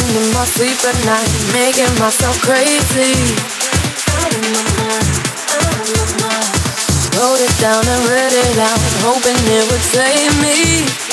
In my sleep at night, making myself crazy. Out of my mind, out of my mind. Wrote it down and read it out, hoping it would save me.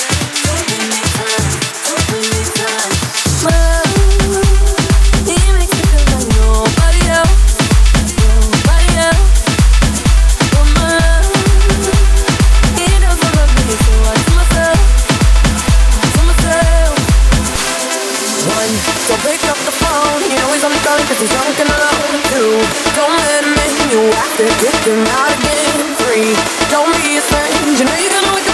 Cause he's drunk and alone Two, don't let him in. You have to kick him out again. Three, don't be a stranger. You know you're gonna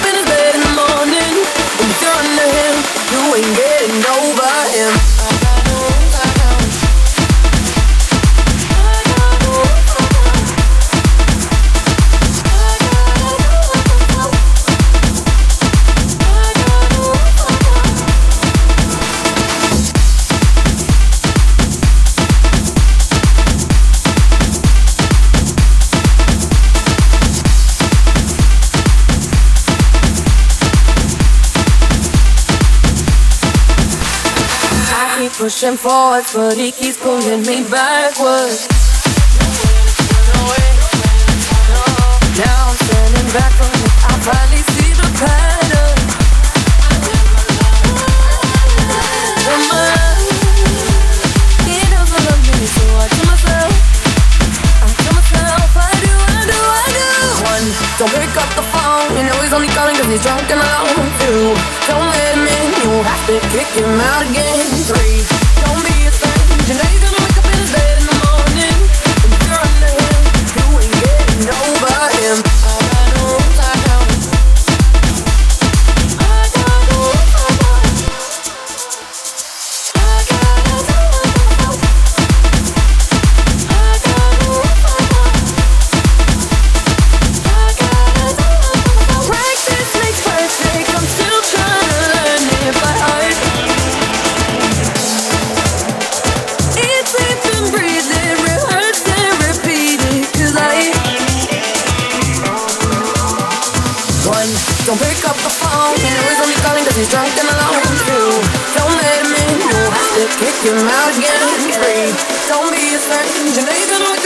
pushing forwards, but he keeps pulling me backwards. Now I'm standing back from it. I finally see the pattern. me, I tell myself, I tell myself, I do, I do, I do. One, don't pick up the phone. You know he's only calling 'cause he's drunk and alone. Two, don't let him in. You have to kick him out again. Three. You know you're gonna Don't pick up the phone. You know he's only calling cause he's drunk and alone. Two, don't let him in. You'll have to kick him out again. Three, don't be a stranger. You're gonna